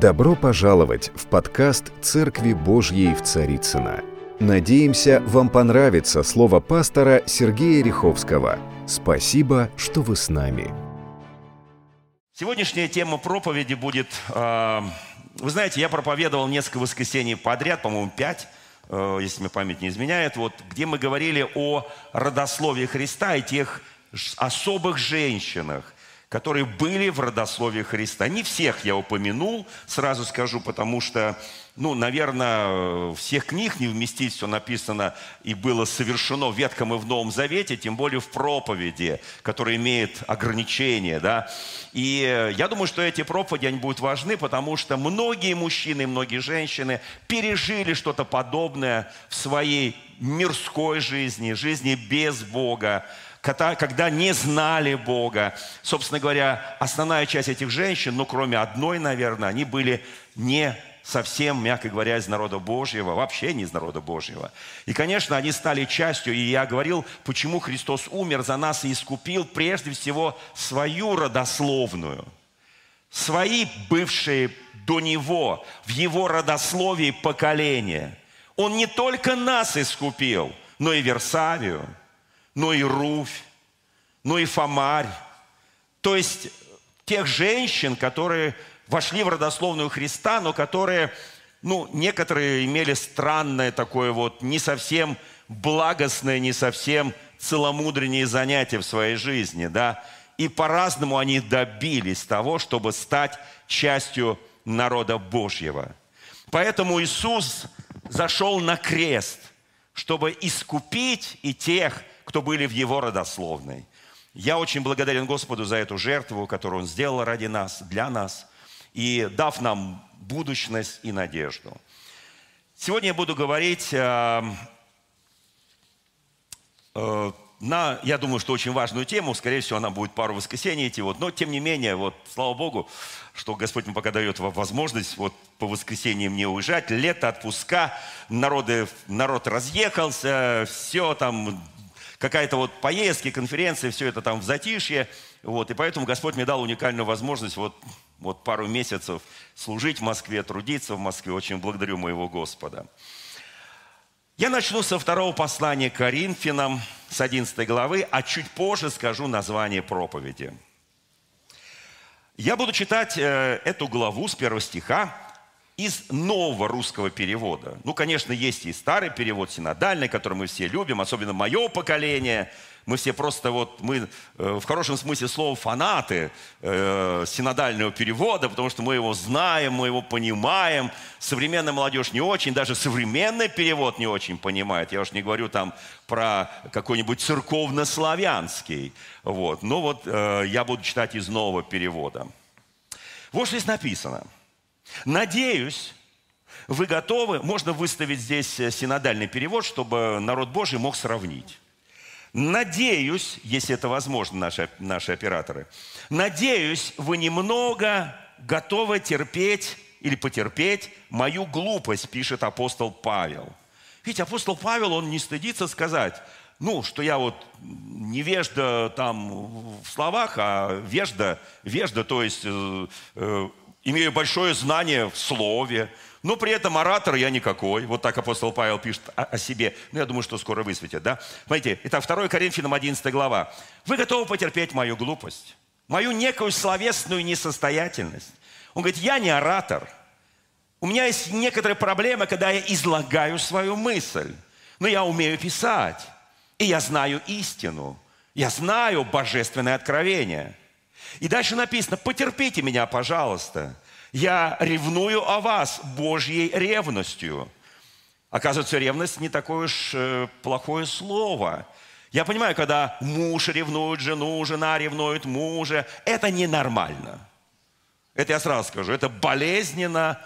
Добро пожаловать в подкаст «Церкви Божьей в Царицына. Надеемся, вам понравится слово пастора Сергея Риховского. Спасибо, что вы с нами. Сегодняшняя тема проповеди будет... Э, вы знаете, я проповедовал несколько воскресений подряд, по-моему, пять, э, если мне память не изменяет, вот, где мы говорили о родословии Христа и тех особых женщинах, которые были в родословии Христа. Не всех я упомянул, сразу скажу, потому что, ну, наверное, всех книг не вместить все написано и было совершено в Ветхом и в Новом Завете, тем более в проповеди, которая имеет ограничения, да. И я думаю, что эти проповеди, они будут важны, потому что многие мужчины и многие женщины пережили что-то подобное в своей мирской жизни, жизни без Бога, когда, не знали Бога. Собственно говоря, основная часть этих женщин, ну, кроме одной, наверное, они были не совсем, мягко говоря, из народа Божьего, вообще не из народа Божьего. И, конечно, они стали частью, и я говорил, почему Христос умер за нас и искупил прежде всего свою родословную, свои бывшие до Него, в Его родословии поколения. Он не только нас искупил, но и Версавию – но и Руфь, но и Фомарь. То есть тех женщин, которые вошли в родословную Христа, но которые, ну, некоторые имели странное такое вот, не совсем благостное, не совсем целомудреннее занятие в своей жизни, да, и по-разному они добились того, чтобы стать частью народа Божьего. Поэтому Иисус зашел на крест, чтобы искупить и тех, кто были в его родословной. Я очень благодарен Господу за эту жертву, которую Он сделал ради нас, для нас, и дав нам будущность и надежду. Сегодня я буду говорить э, э, на, я думаю, что очень важную тему. Скорее всего, она будет пару воскресений идти. Вот. Но, тем не менее, вот, слава Богу, что Господь мне пока дает возможность вот, по воскресеньям не уезжать. Лето, отпуска, народы, народ разъехался, все там, какая-то вот поездки, конференции, все это там в затишье. Вот, и поэтому Господь мне дал уникальную возможность вот, вот пару месяцев служить в Москве, трудиться в Москве. Очень благодарю моего Господа. Я начну со второго послания к Коринфянам, с 11 главы, а чуть позже скажу название проповеди. Я буду читать э, эту главу с первого стиха из нового русского перевода. Ну, конечно, есть и старый перевод, синодальный, который мы все любим, особенно мое поколение. Мы все просто вот, мы э, в хорошем смысле слова фанаты э, синодального перевода, потому что мы его знаем, мы его понимаем. Современная молодежь не очень, даже современный перевод не очень понимает. Я уж не говорю там про какой-нибудь церковно-славянский. Вот. Но вот э, я буду читать из нового перевода. Вот что здесь написано – Надеюсь, вы готовы, можно выставить здесь э, синодальный перевод, чтобы народ Божий мог сравнить. Надеюсь, если это возможно, наши, наши операторы, надеюсь, вы немного готовы терпеть или потерпеть мою глупость, пишет апостол Павел. Ведь апостол Павел, он не стыдится сказать, ну, что я вот невежда там в словах, а вежда, вежда, то есть э, э, имею большое знание в слове, но при этом оратор я никакой. Вот так апостол Павел пишет о, о себе. Ну, я думаю, что скоро высветит, да? Смотрите, итак, 2 Коринфянам 11 глава. Вы готовы потерпеть мою глупость, мою некую словесную несостоятельность. Он говорит, я не оратор. У меня есть некоторые проблемы, когда я излагаю свою мысль. Но я умею писать. И я знаю истину. Я знаю божественное откровение – и дальше написано, потерпите меня, пожалуйста. Я ревную о вас Божьей ревностью. Оказывается, ревность не такое уж э, плохое слово. Я понимаю, когда муж ревнует жену, жена ревнует мужа, это ненормально. Это я сразу скажу, это болезненно,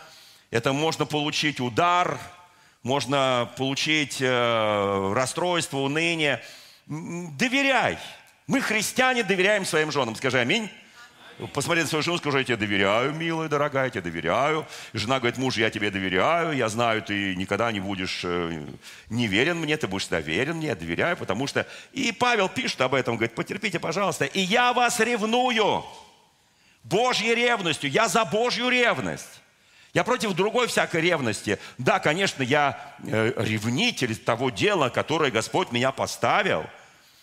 это можно получить удар, можно получить э, расстройство, уныние. Доверяй. Мы, христиане, доверяем своим женам. Скажи аминь. Посмотри на свою жену, скажи, я тебе доверяю, милая, дорогая, я тебе доверяю. жена говорит, муж, я тебе доверяю, я знаю, ты никогда не будешь э, не верен мне, ты будешь всегда верен мне, я доверяю, потому что... И Павел пишет об этом, говорит, потерпите, пожалуйста, и я вас ревную Божьей ревностью, я за Божью ревность. Я против другой всякой ревности. Да, конечно, я э, ревнитель того дела, которое Господь меня поставил.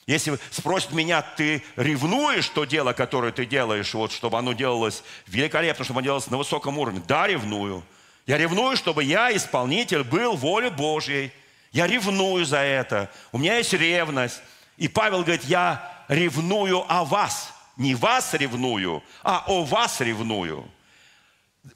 Если спросит меня, ты ревнуешь то дело, которое ты делаешь, вот, чтобы оно делалось великолепно, чтобы оно делалось на высоком уровне? Да, ревную. Я ревную, чтобы я, исполнитель, был воле Божьей. Я ревную за это. У меня есть ревность. И Павел говорит, я ревную о вас. Не вас ревную, а о вас ревную.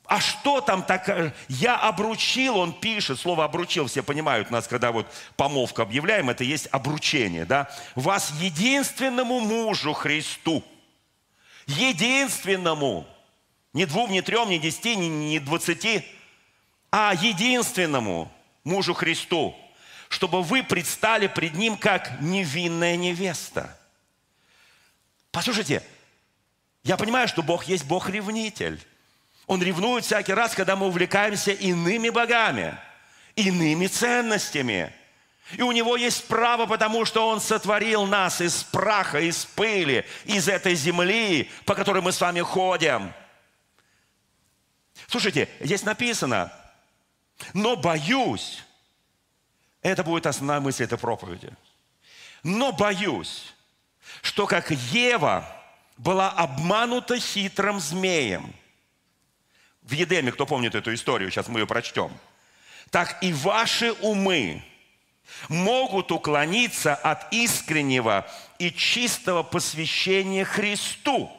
А что там такое? Я обручил, он пишет, слово обручил, все понимают нас, когда вот помолвку объявляем, это есть обручение, да? Вас единственному мужу Христу. Единственному. Не двум, не трем, не десяти, не, не двадцати, а единственному мужу Христу, чтобы вы предстали пред Ним как невинная невеста. Послушайте, я понимаю, что Бог есть Бог-ревнитель. Он ревнует всякий раз, когда мы увлекаемся иными богами, иными ценностями. И у него есть право, потому что он сотворил нас из праха, из пыли, из этой земли, по которой мы с вами ходим. Слушайте, здесь написано, но боюсь, это будет основная мысль этой проповеди, но боюсь, что как Ева была обманута хитрым змеем – в Едеме, кто помнит эту историю, сейчас мы ее прочтем, так и ваши умы могут уклониться от искреннего и чистого посвящения Христу.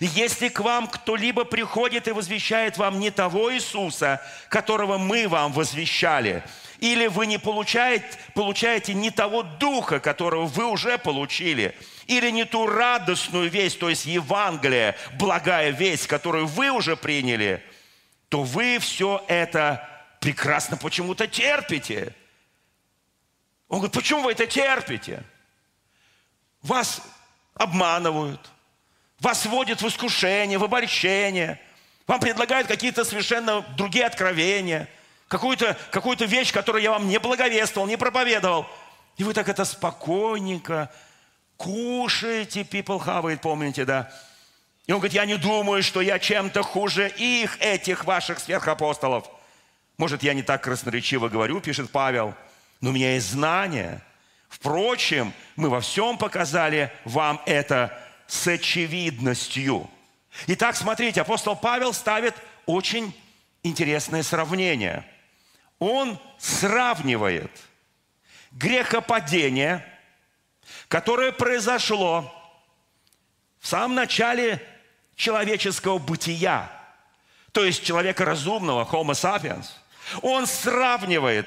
Если к вам кто-либо приходит и возвещает вам не того Иисуса, которого мы вам возвещали, или вы не получаете, получаете не того Духа, которого вы уже получили – или не ту радостную весть, то есть Евангелие, благая весть, которую вы уже приняли, то вы все это прекрасно почему-то терпите. Он говорит, почему вы это терпите? Вас обманывают, вас вводят в искушение, в обольщение, вам предлагают какие-то совершенно другие откровения, какую-то какую вещь, которую я вам не благовествовал, не проповедовал. И вы так это спокойненько, Кушайте, people хавает, помните, да? И он говорит, я не думаю, что я чем-то хуже их, этих ваших сверхапостолов. Может, я не так красноречиво говорю, пишет Павел, но у меня есть знание. Впрочем, мы во всем показали вам это с очевидностью. Итак, смотрите, апостол Павел ставит очень интересное сравнение. Он сравнивает грехопадение – которое произошло в самом начале человеческого бытия, то есть человека разумного, Homo sapiens, он сравнивает,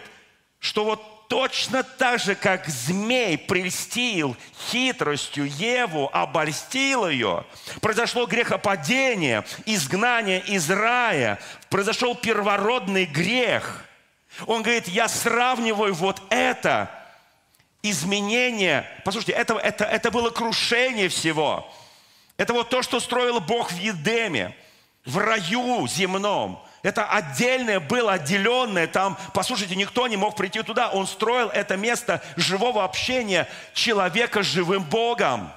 что вот точно так же, как змей прельстил хитростью Еву, обольстил ее, произошло грехопадение, изгнание из рая, произошел первородный грех. Он говорит, я сравниваю вот это изменение, послушайте, это, это, это было крушение всего. Это вот то, что строил Бог в Едеме, в раю земном. Это отдельное было, отделенное. Там, послушайте, никто не мог прийти туда. Он строил это место живого общения человека с живым Богом.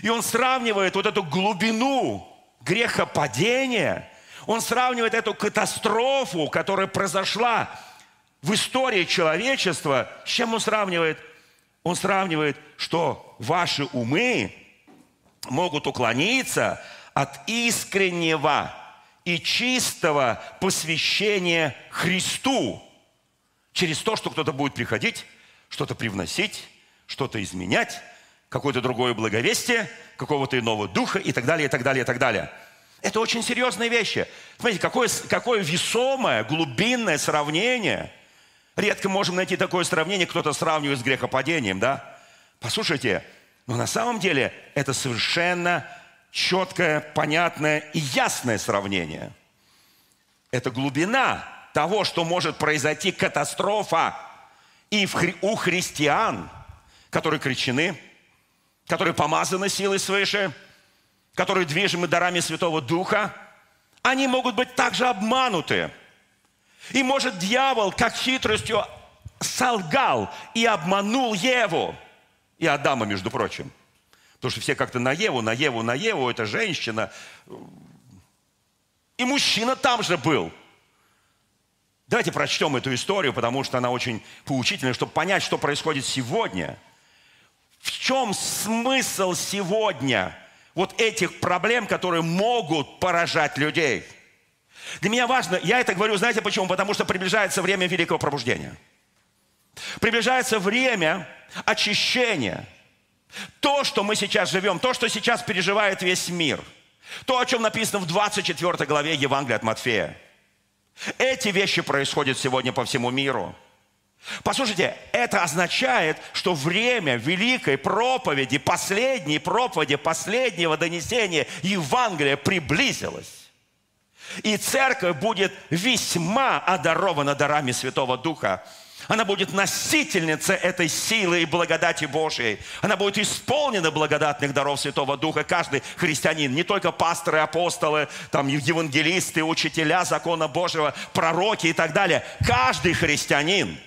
И он сравнивает вот эту глубину грехопадения, он сравнивает эту катастрофу, которая произошла в истории человечества, с чем он сравнивает – он сравнивает, что ваши умы могут уклониться от искреннего и чистого посвящения Христу через то, что кто-то будет приходить, что-то привносить, что-то изменять, какое-то другое благовестие, какого-то иного духа и так далее, и так далее, и так далее. Это очень серьезные вещи. Смотрите, какое, какое весомое, глубинное сравнение – Редко можем найти такое сравнение, кто-то сравнивает с грехопадением, да? Послушайте, но на самом деле это совершенно четкое, понятное и ясное сравнение. Это глубина того, что может произойти катастрофа и у христиан, которые крещены, которые помазаны силой свыше, которые движимы дарами Святого Духа, они могут быть также обмануты – и может дьявол, как хитростью, солгал и обманул Еву. И Адама, между прочим. Потому что все как-то на Еву, на Еву, на Еву, это женщина. И мужчина там же был. Давайте прочтем эту историю, потому что она очень поучительная, чтобы понять, что происходит сегодня. В чем смысл сегодня вот этих проблем, которые могут поражать людей? Для меня важно, я это говорю, знаете почему? Потому что приближается время великого пробуждения. Приближается время очищения. То, что мы сейчас живем, то, что сейчас переживает весь мир. То, о чем написано в 24 главе Евангелия от Матфея. Эти вещи происходят сегодня по всему миру. Послушайте, это означает, что время великой проповеди, последней проповеди, последнего донесения Евангелия приблизилось. И церковь будет весьма одарована дарами Святого Духа. Она будет носительницей этой силы и благодати Божьей. Она будет исполнена благодатных даров Святого Духа. Каждый христианин, не только пасторы, апостолы, там, евангелисты, учителя закона Божьего, пророки и так далее. Каждый христианин,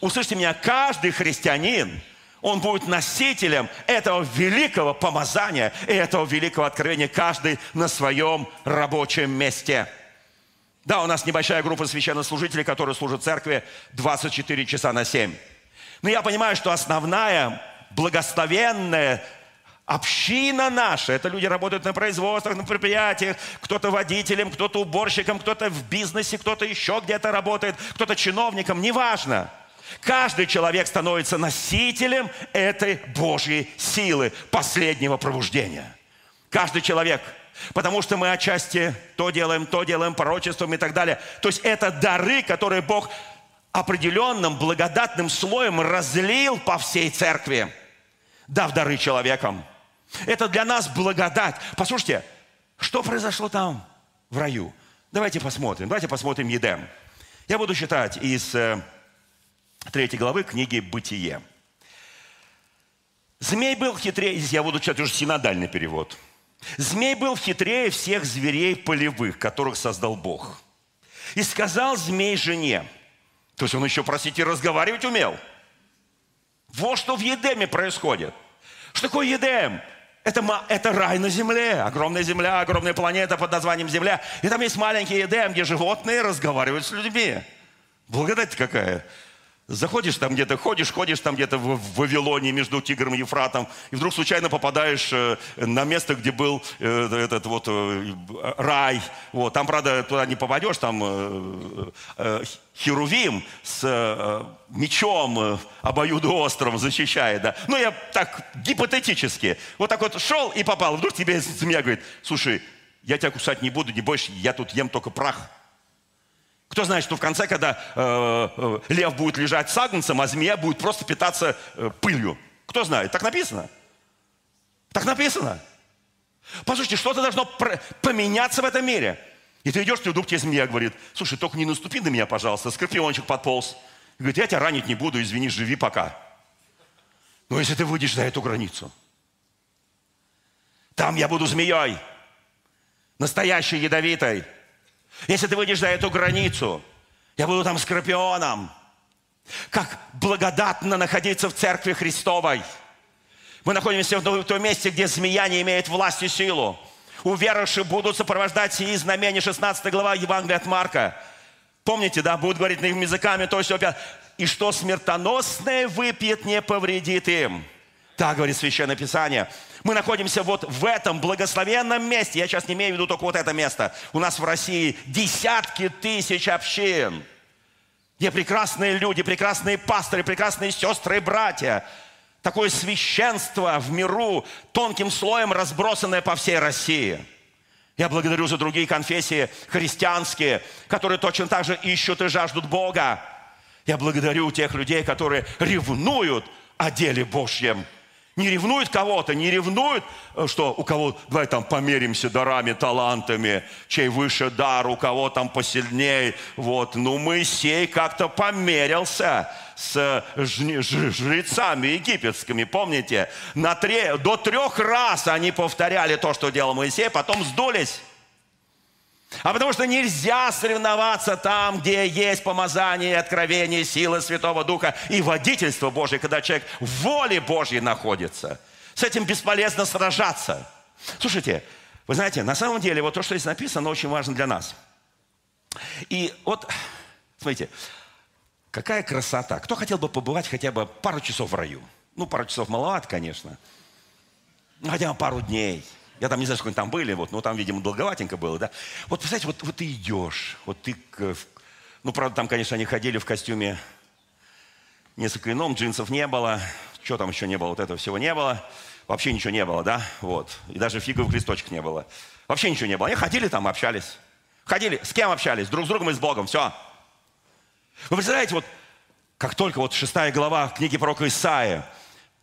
услышьте меня, каждый христианин, он будет носителем этого великого помазания и этого великого откровения, каждый на своем рабочем месте – да, у нас небольшая группа священнослужителей, которые служат церкви 24 часа на 7. Но я понимаю, что основная благословенная община наша, это люди работают на производствах, на предприятиях, кто-то водителем, кто-то уборщиком, кто-то в бизнесе, кто-то еще где-то работает, кто-то чиновником, неважно. Каждый человек становится носителем этой Божьей силы последнего пробуждения. Каждый человек – Потому что мы отчасти то делаем, то делаем, пророчеством и так далее. То есть это дары, которые Бог определенным благодатным слоем разлил по всей церкви, дав дары человекам. Это для нас благодать. Послушайте, что произошло там, в раю? Давайте посмотрим. Давайте посмотрим Едем. Я буду читать из э, третьей главы книги «Бытие». Змей был хитрее, я буду читать уже синодальный перевод – Змей был хитрее всех зверей полевых, которых создал Бог. И сказал змей жене, то есть он еще, простите, разговаривать умел. Вот что в Едеме происходит. Что такое Едем? Это, это рай на земле, огромная земля, огромная планета под названием Земля. И там есть маленький Едем, где животные разговаривают с людьми. Благодать какая. Заходишь там где-то, ходишь, ходишь там где-то в, Вавилоне между Тигром и Ефратом, и вдруг случайно попадаешь э, на место, где был э, этот вот э, рай. Вот. Там, правда, туда не попадешь, там Херувим с мечом обоюдоострым защищает. Да. Ну, я так гипотетически. Вот так вот шел и попал. Вдруг тебе змея говорит, слушай, я тебя кусать не буду, не бойся, я тут ем только прах. Кто знает, что в конце, когда э, э, лев будет лежать с агнцем, а змея будет просто питаться э, пылью. Кто знает? Так написано. Так написано. Послушайте, что-то должно поменяться в этом мире. И ты идешь, и вдруг тебе змея говорит, слушай, только не наступи на меня, пожалуйста. Скорпиончик подполз. И говорит, я тебя ранить не буду, извини, живи пока. Но если ты выйдешь за эту границу, там я буду змеей, настоящей ядовитой. Если ты выйдешь за эту границу, я буду там скорпионом. Как благодатно находиться в Церкви Христовой. Мы находимся в том месте, где змея не имеет власти и силу. Уверовавшие будут сопровождать сии знамения, 16 глава Евангелия от Марка. Помните, да, будут говорить на их языками, то есть опять. И что смертоносное выпьет, не повредит им. Так говорит Священное Писание. Мы находимся вот в этом благословенном месте. Я сейчас не имею в виду только вот это место. У нас в России десятки тысяч общин, где прекрасные люди, прекрасные пасторы, прекрасные сестры и братья. Такое священство в миру, тонким слоем разбросанное по всей России. Я благодарю за другие конфессии христианские, которые точно так же ищут и жаждут Бога. Я благодарю тех людей, которые ревнуют о деле Божьем – не ревнует кого-то, не ревнует, э, что у кого, давай там померимся дарами, талантами, чей выше дар, у кого там посильнее. Вот. Ну, Моисей как-то померился с жрецами египетскими, помните? На три, до трех раз они повторяли то, что делал Моисей, потом сдулись. А потому что нельзя соревноваться там, где есть помазание, откровение, сила Святого Духа и водительство Божье, когда человек в воле Божьей находится. С этим бесполезно сражаться. Слушайте, вы знаете, на самом деле вот то, что здесь написано, очень важно для нас. И вот Смотрите, какая красота. Кто хотел бы побывать хотя бы пару часов в раю? Ну, пару часов маловато, конечно. Ну, хотя бы пару дней. Я там не знаю, сколько там были, вот, но там, видимо, долговатенько было, да. Вот, представляете, вот, вот ты идешь, вот ты, ну, правда, там, конечно, они ходили в костюме несколько ином, джинсов не было, что там еще не было, вот этого всего не было. Вообще ничего не было, да, вот. И даже фиговых листочек не было. Вообще ничего не было. Они ходили там, общались. Ходили, с кем общались? Друг с другом и с Богом, все. Вы представляете, вот как только вот шестая глава книги пророка Исаия,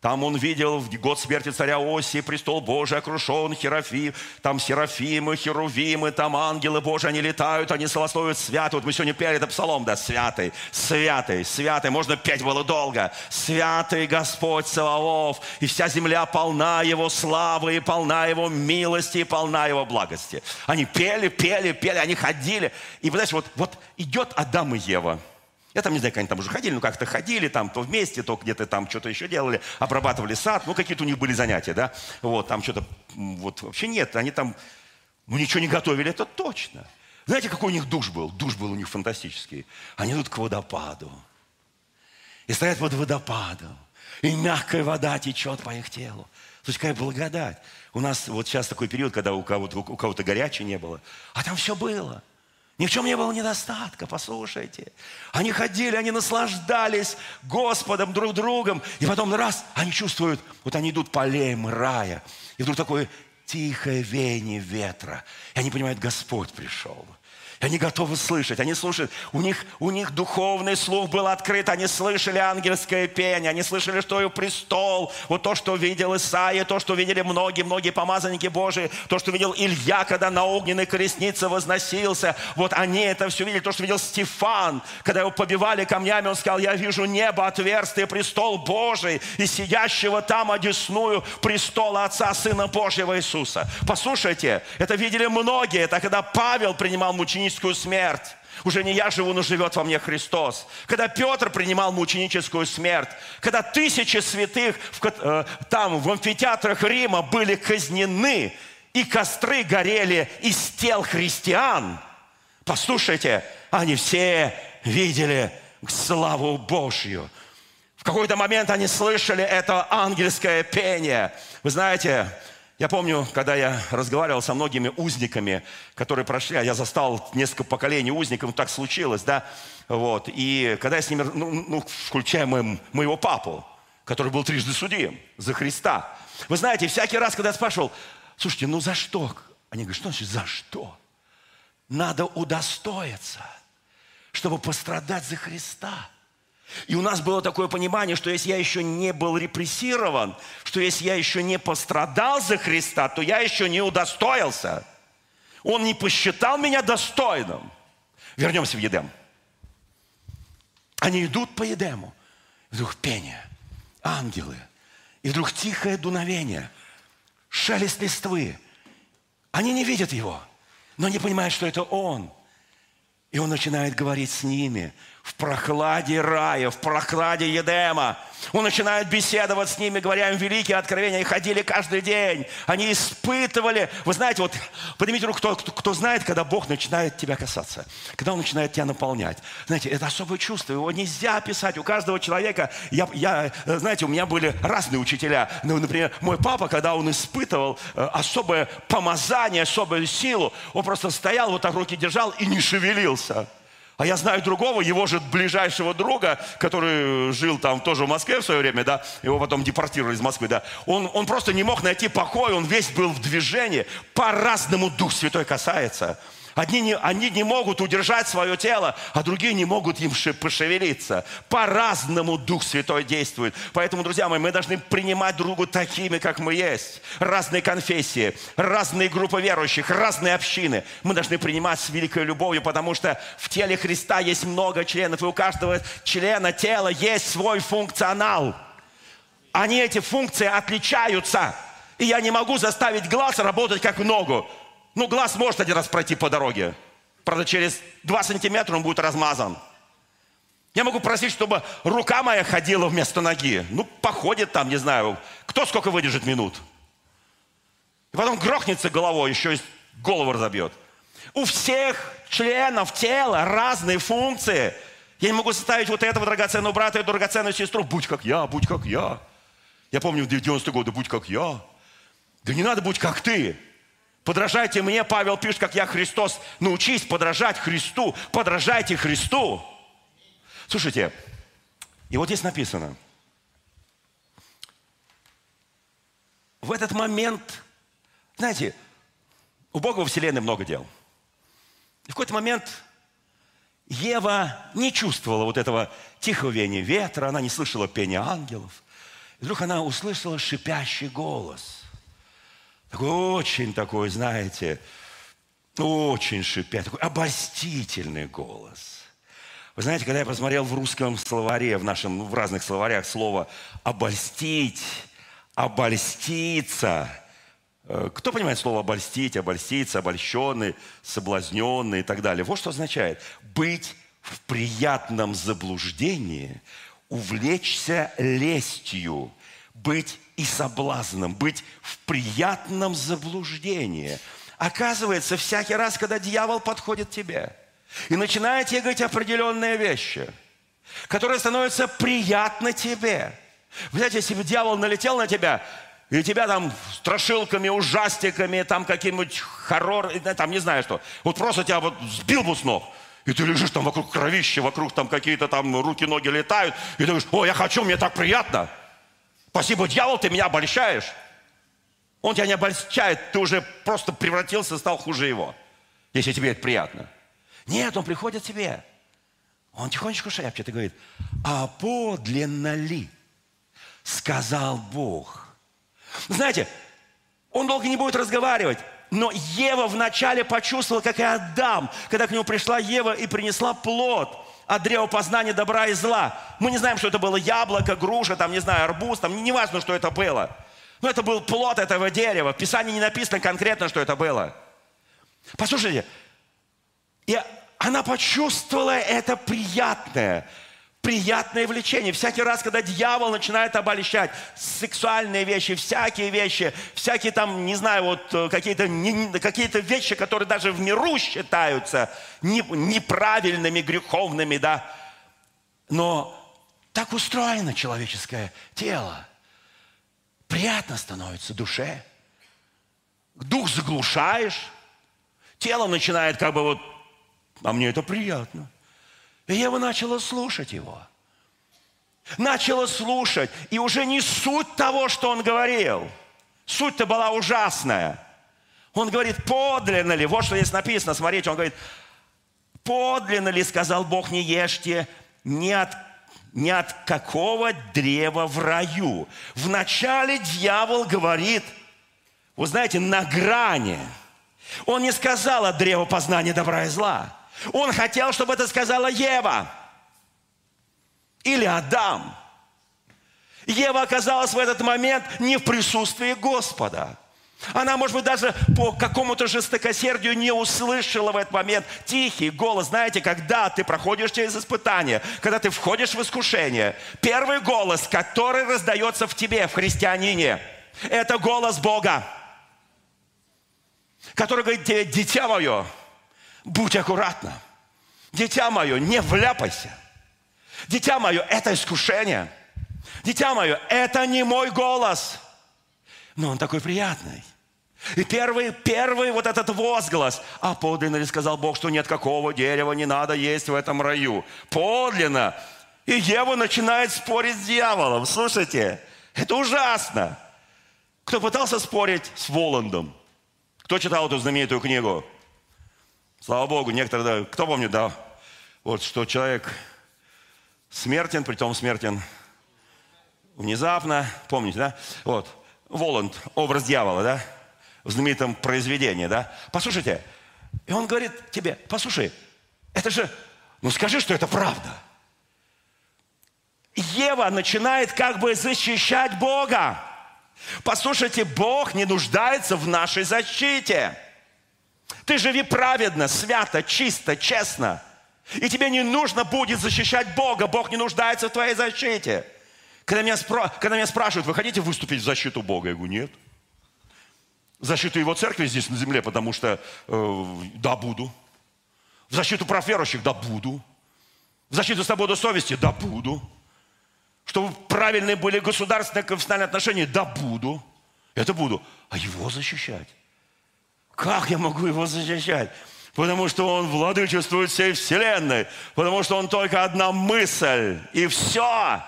там он видел в год смерти царя Оси престол Божий окружен, Херофим, там Серафимы, Херувимы, там ангелы Божии, они летают, они славословят святый. Вот мы сегодня пели этот псалом, да, святый, святый, святый. Можно петь было долго. Святый Господь Саваоф, и вся земля полна Его славы, и полна Его милости, и полна Его благости. Они пели, пели, пели, они ходили. И, вы знаете, вот, вот идет Адам и Ева – я там не знаю, как они там уже ходили, ну как-то ходили, там то вместе, то где-то там что-то еще делали, обрабатывали сад, ну какие-то у них были занятия, да, вот, там что-то, вот вообще нет, они там, ну ничего не готовили, это точно. Знаете, какой у них душ был? Душ был у них фантастический. Они идут к водопаду. И стоят под водопадом. И мягкая вода течет по их телу. Слушай, какая благодать. У нас вот сейчас такой период, когда у кого-то, у кого-то горячей не было. А там все было. Ни в чем не было недостатка, послушайте. Они ходили, они наслаждались Господом, друг другом. И потом раз, они чувствуют, вот они идут по аллеям рая. И вдруг такое тихое веяние ветра. И они понимают, Господь пришел. Они готовы слышать, они слушают. У них, у них духовный слух был открыт, они слышали ангельское пение, они слышали, что и престол, вот то, что видел Исаия, то, что видели многие-многие помазанники Божии, то, что видел Илья, когда на огненной колеснице возносился. Вот они это все видели, то, что видел Стефан, когда его побивали камнями, он сказал, я вижу небо отверстие, престол Божий, и сидящего там одесную престола Отца Сына Божьего Иисуса. Послушайте, это видели многие, это когда Павел принимал мученичество, мученическую смерть. Уже не я живу, но живет во мне Христос. Когда Петр принимал мученическую смерть, когда тысячи святых в, э, там в амфитеатрах Рима были казнены, и костры горели из тел христиан. Послушайте, они все видели славу Божью. В какой-то момент они слышали это ангельское пение. Вы знаете, я помню, когда я разговаривал со многими узниками, которые прошли, а я застал несколько поколений узников, так случилось, да, вот, и когда я с ними, ну, ну включая моим, моего папу, который был трижды судим за Христа. Вы знаете, всякий раз, когда я спрашивал, слушайте, ну за что? Они говорят, что значит за что? Надо удостоиться, чтобы пострадать за Христа. И у нас было такое понимание, что если я еще не был репрессирован, что если я еще не пострадал за Христа, то я еще не удостоился. Он не посчитал меня достойным. Вернемся в Едем. Они идут по Едему. Вдруг пение, ангелы. И вдруг тихое дуновение, шелест листвы. Они не видят его, но не понимают, что это он. И он начинает говорить с ними – в прохладе рая, в прохладе Едема. Он начинает беседовать с ними, говоря им великие откровения. Они ходили каждый день. Они испытывали. Вы знаете, вот поднимите руку, кто, кто, кто знает, когда Бог начинает тебя касаться. Когда Он начинает тебя наполнять. Знаете, это особое чувство. Его нельзя описать. У каждого человека, я, я, знаете, у меня были разные учителя. Ну, например, мой папа, когда он испытывал э, особое помазание, особую силу, он просто стоял, вот так руки держал и не шевелился. А я знаю другого, его же ближайшего друга, который жил там тоже в Москве в свое время, да, его потом депортировали из Москвы, да. Он, он просто не мог найти покой, он весь был в движении. По-разному Дух Святой касается. Одни не, они не могут удержать свое тело, а другие не могут им пошевелиться. По-разному Дух Святой действует. Поэтому, друзья мои, мы должны принимать другу такими, как мы есть. Разные конфессии, разные группы верующих, разные общины. Мы должны принимать с великой любовью, потому что в теле Христа есть много членов, и у каждого члена тела есть свой функционал. Они, эти функции, отличаются. И я не могу заставить глаз работать как ногу. Ну, глаз может один раз пройти по дороге. Правда, через два сантиметра он будет размазан. Я могу просить, чтобы рука моя ходила вместо ноги. Ну, походит там, не знаю, кто сколько выдержит минут. И потом грохнется головой, еще и голову разобьет. У всех членов тела разные функции – Я не могу заставить вот этого драгоценного брата, эту драгоценную сестру, будь как я, будь как я. Я помню в 90-е годы, будь как я. Да не надо будь как ты. Подражайте мне, Павел пишет, как я Христос. Научись подражать Христу, подражайте Христу. Слушайте, и вот здесь написано, в этот момент, знаете, у Бога во Вселенной много дел. И в какой-то момент Ева не чувствовала вот этого тихого веяния ветра, она не слышала пения ангелов. И вдруг она услышала шипящий голос. Такой очень такой, знаете, очень шипя, такой обольстительный голос. Вы знаете, когда я посмотрел в русском словаре, в нашем, в разных словарях слово «обольстить», «обольститься», э, кто понимает слово «обольстить», «обольститься», «обольщенный», «соблазненный» и так далее? Вот что означает. Быть в приятном заблуждении, увлечься лестью, быть и соблазном, быть в приятном заблуждении. Оказывается, всякий раз, когда дьявол подходит к тебе и начинает тебе говорить определенные вещи, которые становятся приятны тебе. Знаете, если бы дьявол налетел на тебя, и тебя там страшилками, ужастиками, там каким-нибудь хоррор, там не знаю что, вот просто тебя вот сбил бы с ног, и ты лежишь там вокруг кровища, вокруг там какие-то там руки-ноги летают, и ты говоришь, о, я хочу, мне так приятно. Спасибо, дьявол, ты меня обольщаешь. Он тебя не обольщает, ты уже просто превратился, стал хуже его, если тебе это приятно. Нет, он приходит к тебе. Он тихонечко шепчет и говорит, а подлинно ли, сказал Бог. Знаете, он долго не будет разговаривать, но Ева вначале почувствовала, как и Адам, когда к нему пришла Ева и принесла плод – от древа познания добра и зла. Мы не знаем, что это было яблоко, груша, там, не знаю, арбуз, там, не важно, что это было. Но это был плод этого дерева. В Писании не написано конкретно, что это было. Послушайте, и она почувствовала это приятное приятное влечение. Всякий раз, когда дьявол начинает обольщать сексуальные вещи, всякие вещи, всякие там, не знаю, вот э, какие-то какие вещи, которые даже в миру считаются неправильными, греховными, да. Но так устроено человеческое тело. Приятно становится душе. Дух заглушаешь, тело начинает как бы вот, а мне это приятно. И Ева начала слушать его. Начала слушать. И уже не суть того, что он говорил. Суть-то была ужасная. Он говорит, подлинно ли, вот что здесь написано, смотрите, он говорит, подлинно ли, сказал Бог, не ешьте ни от, ни от какого древа в раю. Вначале дьявол говорит, вы знаете, на грани. Он не сказал от древа познания добра и зла. Он хотел, чтобы это сказала Ева или Адам. Ева оказалась в этот момент не в присутствии Господа. Она, может быть, даже по какому-то жестокосердию не услышала в этот момент тихий голос. Знаете, когда ты проходишь через испытание, когда ты входишь в искушение, первый голос, который раздается в тебе, в христианине, это голос Бога, который говорит тебе, дитя мое, будь аккуратна. Дитя мое, не вляпайся. Дитя мое, это искушение. Дитя мое, это не мой голос. Но он такой приятный. И первый, первый вот этот возглас. А подлинно ли сказал Бог, что нет какого дерева не надо есть в этом раю? Подлинно. И Ева начинает спорить с дьяволом. Слушайте, это ужасно. Кто пытался спорить с Воландом? Кто читал эту знаменитую книгу? Слава Богу, некоторые, кто помнит, да, вот что человек смертен, притом смертен внезапно, помните, да? Вот, Воланд, образ дьявола, да? В знаменитом произведении, да? Послушайте, и он говорит тебе, послушай, это же, ну скажи, что это правда. Ева начинает как бы защищать Бога. Послушайте, Бог не нуждается в нашей защите. Ты живи праведно, свято, чисто, честно. И тебе не нужно будет защищать Бога. Бог не нуждается в твоей защите. Когда меня, спро... Когда меня спрашивают, вы хотите выступить в защиту Бога? Я говорю, нет. В защиту Его церкви здесь на земле, потому что, э, да, буду. В защиту прав верующих, да, буду. В защиту свободы совести? Да, буду. Чтобы правильные были государственные конфессиональные отношения? Да, буду. Это буду. А его защищать? Как я могу его защищать? Потому что он владычествует всей вселенной. Потому что он только одна мысль. И все.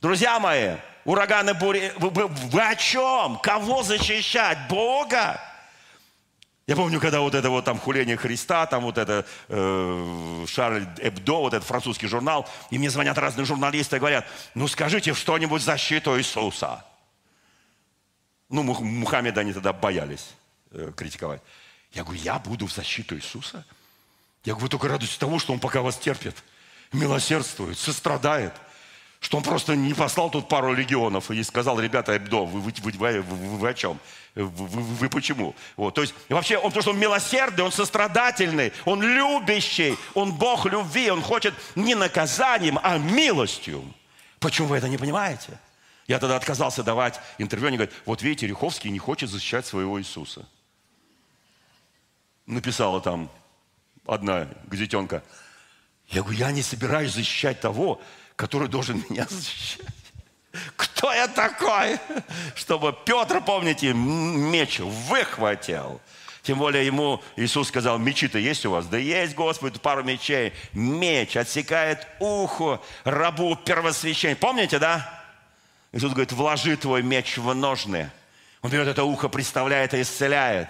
Друзья мои, ураганы, бури. Вы, вы, вы о чем? Кого защищать? Бога? Я помню, когда вот это вот там хуление Христа, там вот это э, Шарль Эбдо, вот этот французский журнал, и мне звонят разные журналисты и говорят, ну скажите что-нибудь в защиту Иисуса. Ну, Мухаммеда они тогда боялись э, критиковать. Я говорю, я буду в защиту Иисуса? Я говорю, вы только радуйтесь того, что Он пока вас терпит, милосердствует, сострадает что он просто не послал тут пару легионов и сказал, ребята, Эбдо, вы, вы, вы, вы, вы, вы о чем? Вы, вы, вы почему? Вот, то есть вообще, он, потому что он милосердный, он сострадательный, он любящий, он Бог любви, он хочет не наказанием, а милостью. Почему вы это не понимаете? Я тогда отказался давать интервью, они говорят, вот видите, Риховский не хочет защищать своего Иисуса. Написала там одна газетенка. Я говорю, я не собираюсь защищать того, который должен меня защищать. Кто я такой, чтобы Петр, помните, меч выхватил? Тем более ему Иисус сказал, мечи-то есть у вас? Да есть, Господи, пару мечей. Меч отсекает ухо рабу первосвященника. Помните, да? Иисус говорит, вложи твой меч в ножны. Он берет это ухо, представляет и исцеляет.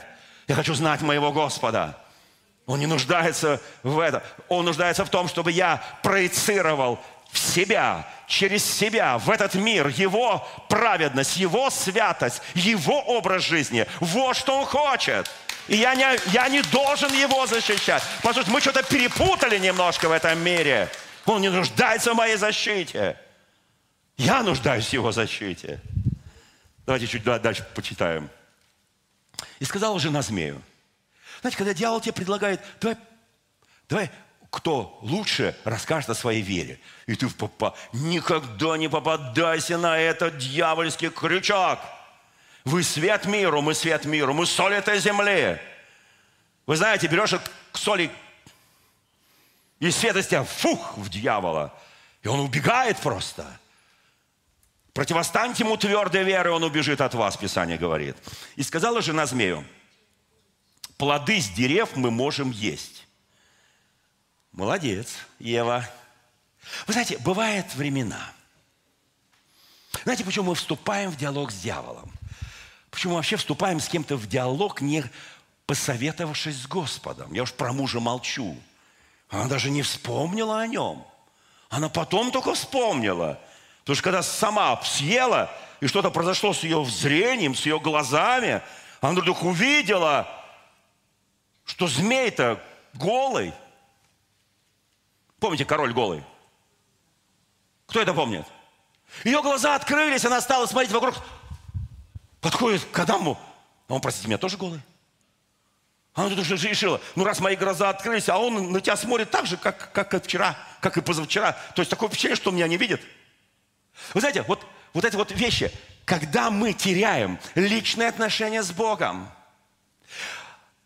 Я хочу знать моего Господа. Он не нуждается в этом. Он нуждается в том, чтобы я проецировал в себя, через себя, в этот мир, Его праведность, Его святость, Его образ жизни. Вот что Он хочет. И я не, я не должен Его защищать. Потому что мы что-то перепутали немножко в этом мире. Он не нуждается в моей защите. Я нуждаюсь в Его защите. Давайте чуть дальше почитаем. И сказала жена змею. Знаете, когда дьявол тебе предлагает, давай, давай кто лучше расскажет о своей вере. И ты попа... никогда не попадайся на этот дьявольский крючок. Вы свет миру, мы свет миру, мы соль этой земли. Вы знаете, берешь к соли и свет из тебя, фух, в дьявола. И он убегает просто. Противостаньте ему твердой верой, он убежит от вас, Писание говорит. И сказала жена змею, плоды с дерев мы можем есть. Молодец, Ева. Вы знаете, бывают времена. Знаете, почему мы вступаем в диалог с дьяволом? Почему мы вообще вступаем с кем-то в диалог, не посоветовавшись с Господом? Я уж про мужа молчу. Она даже не вспомнила о нем. Она потом только вспомнила. Потому что когда сама съела, и что-то произошло с ее зрением, с ее глазами, она вдруг увидела, что змей-то голый – Помните, король голый? Кто это помнит? Ее глаза открылись, она стала смотреть вокруг. Подходит к Адаму. А он, простите меня, тоже голый? Она тут уже решила, ну раз мои глаза открылись, а он на тебя смотрит так же, как, как и вчера, как и позавчера. То есть такое впечатление, что он меня не видит. Вы знаете, вот, вот эти вот вещи, когда мы теряем личные отношения с Богом,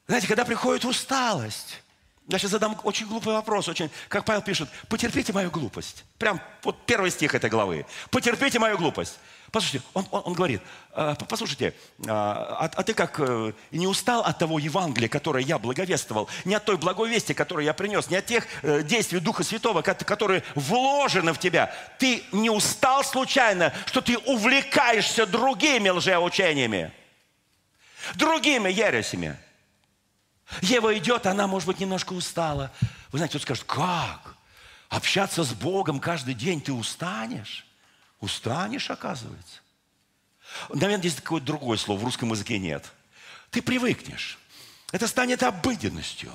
знаете, когда приходит усталость, я сейчас задам очень глупый вопрос, очень, как Павел пишет, потерпите мою глупость. Прям вот первый стих этой главы. Потерпите мою глупость. Послушайте, он, он, он говорит, «А, послушайте, а, а ты как э, не устал от того Евангелия, которое я благовествовал, не от той благой вести, которую я принес, не от тех э, действий Духа Святого, которые вложены в тебя. Ты не устал случайно, что ты увлекаешься другими лжеучениями, другими ересями. Ева идет, она, может быть, немножко устала. Вы знаете, кто скажет, как? Общаться с Богом каждый день ты устанешь? Устанешь, оказывается. Наверное, здесь какое-то другое слово, в русском языке нет. Ты привыкнешь. Это станет обыденностью.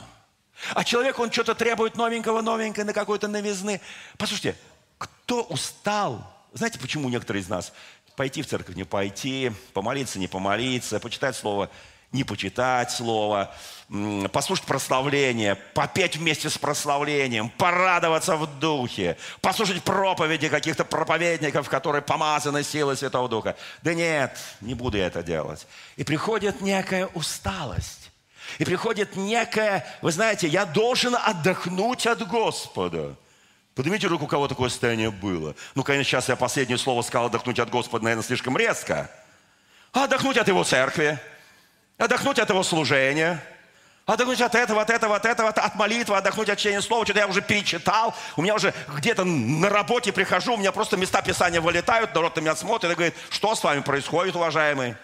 А человек, он что-то требует новенького, новенького, на какой-то новизны. Послушайте, кто устал? Знаете, почему некоторые из нас пойти в церковь, не пойти, помолиться, не помолиться, почитать слово не почитать слово, послушать прославление, попеть вместе с прославлением, порадоваться в духе, послушать проповеди каких-то проповедников, которые помазаны силой Святого Духа. Да нет, не буду я это делать. И приходит некая усталость. И приходит некая, вы знаете, я должен отдохнуть от Господа. Поднимите руку, у кого такое состояние было. Ну, конечно, сейчас я последнее слово сказал, отдохнуть от Господа, наверное, слишком резко. А отдохнуть от Его церкви, отдохнуть от Его служения, отдохнуть от этого, от этого, от этого, от молитвы, отдохнуть от чтения слова. Что-то я уже перечитал, у меня уже где-то на работе прихожу, у меня просто места Писания вылетают, народ на меня смотрит и говорит, что с вами происходит, уважаемый?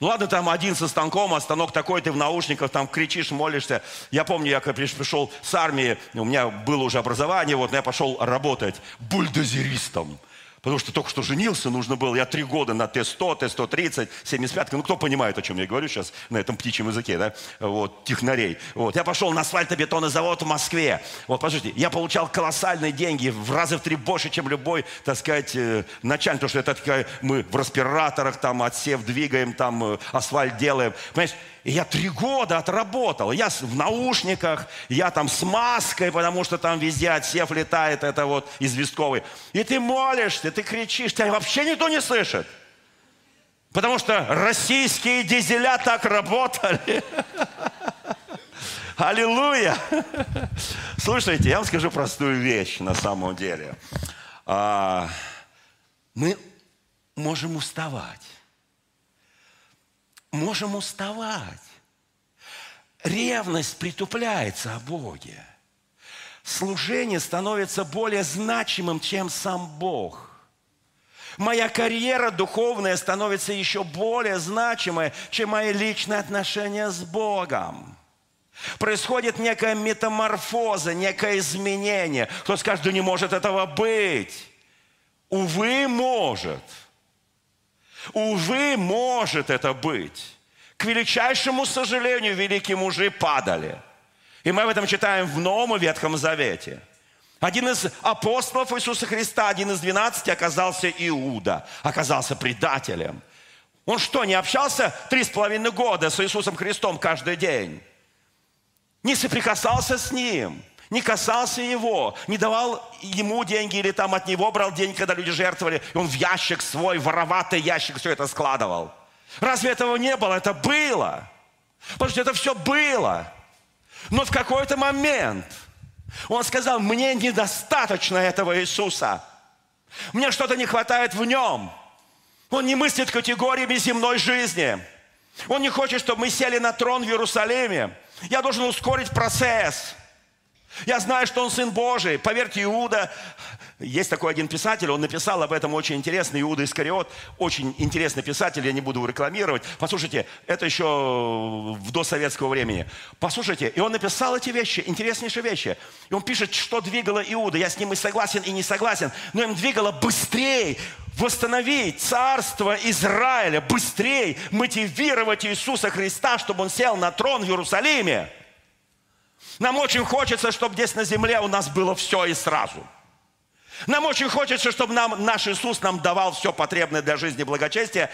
Ну ладно, там один со станком, а станок такой, ты в наушниках, там кричишь, молишься. Я помню, я пришел с армии, у меня было уже образование, вот, но я пошел работать бульдозеристом. Потому что только что женился, нужно было, я три года на Т-100, Т-130, 75, ну кто понимает, о чем я говорю сейчас на этом птичьем языке, да, вот, технарей. Вот, я пошел на асфальтобетонный завод в Москве. Вот, послушайте, я получал колоссальные деньги, в раза в три больше, чем любой, так сказать, э, начальник, потому что это такая, мы в респираторах там отсев двигаем, там э, асфальт делаем. Понимаешь, и я три года отработал. Я в наушниках, я там с маской, потому что там везде отсев летает, это вот известковый. И ты молишься, ты кричишь, тебя вообще никто не слышит. Потому что российские дизеля так работали. Аллилуйя! Слушайте, я вам скажу простую вещь на самом деле. А, мы можем уставать можем уставать. Ревность притупляется о Боге. Служение становится более значимым, чем сам Бог. Моя карьера духовная становится еще более значимой, чем мои личные отношения с Богом. Происходит некая метаморфоза, некое изменение. Кто скажет, да не может этого быть. Увы, может – Увы, может это быть. К величайшему сожалению, великие мужи падали. И мы об этом читаем в Новом и Ветхом Завете. Один из апостолов Иисуса Христа, один из двенадцати, оказался Иуда, оказался предателем. Он что, не общался три с половиной года с Иисусом Христом каждый день? Не соприкасался с Ним – не касался его, не давал ему деньги или там от него брал деньги, когда люди жертвовали, и он в ящик свой, вороватый ящик все это складывал. Разве этого не было? Это было. Потому что это все было. Но в какой-то момент он сказал, мне недостаточно этого Иисуса. Мне что-то не хватает в нем. Он не мыслит категориями земной жизни. Он не хочет, чтобы мы сели на трон в Иерусалиме. Я должен ускорить процесс. Я знаю, что он Сын Божий. Поверьте, Иуда, есть такой один писатель, он написал об этом очень интересно, Иуда Искариот, очень интересный писатель, я не буду его рекламировать. Послушайте, это еще в досоветского времени. Послушайте, и он написал эти вещи, интереснейшие вещи. И он пишет, что двигало Иуда. Я с ним и согласен, и не согласен. Но им двигало быстрее восстановить царство Израиля, быстрее мотивировать Иисуса Христа, чтобы он сел на трон в Иерусалиме. Нам очень хочется, чтобы здесь на земле у нас было все и сразу. Нам очень хочется, чтобы нам, наш Иисус нам давал все потребное для жизни и благочестия.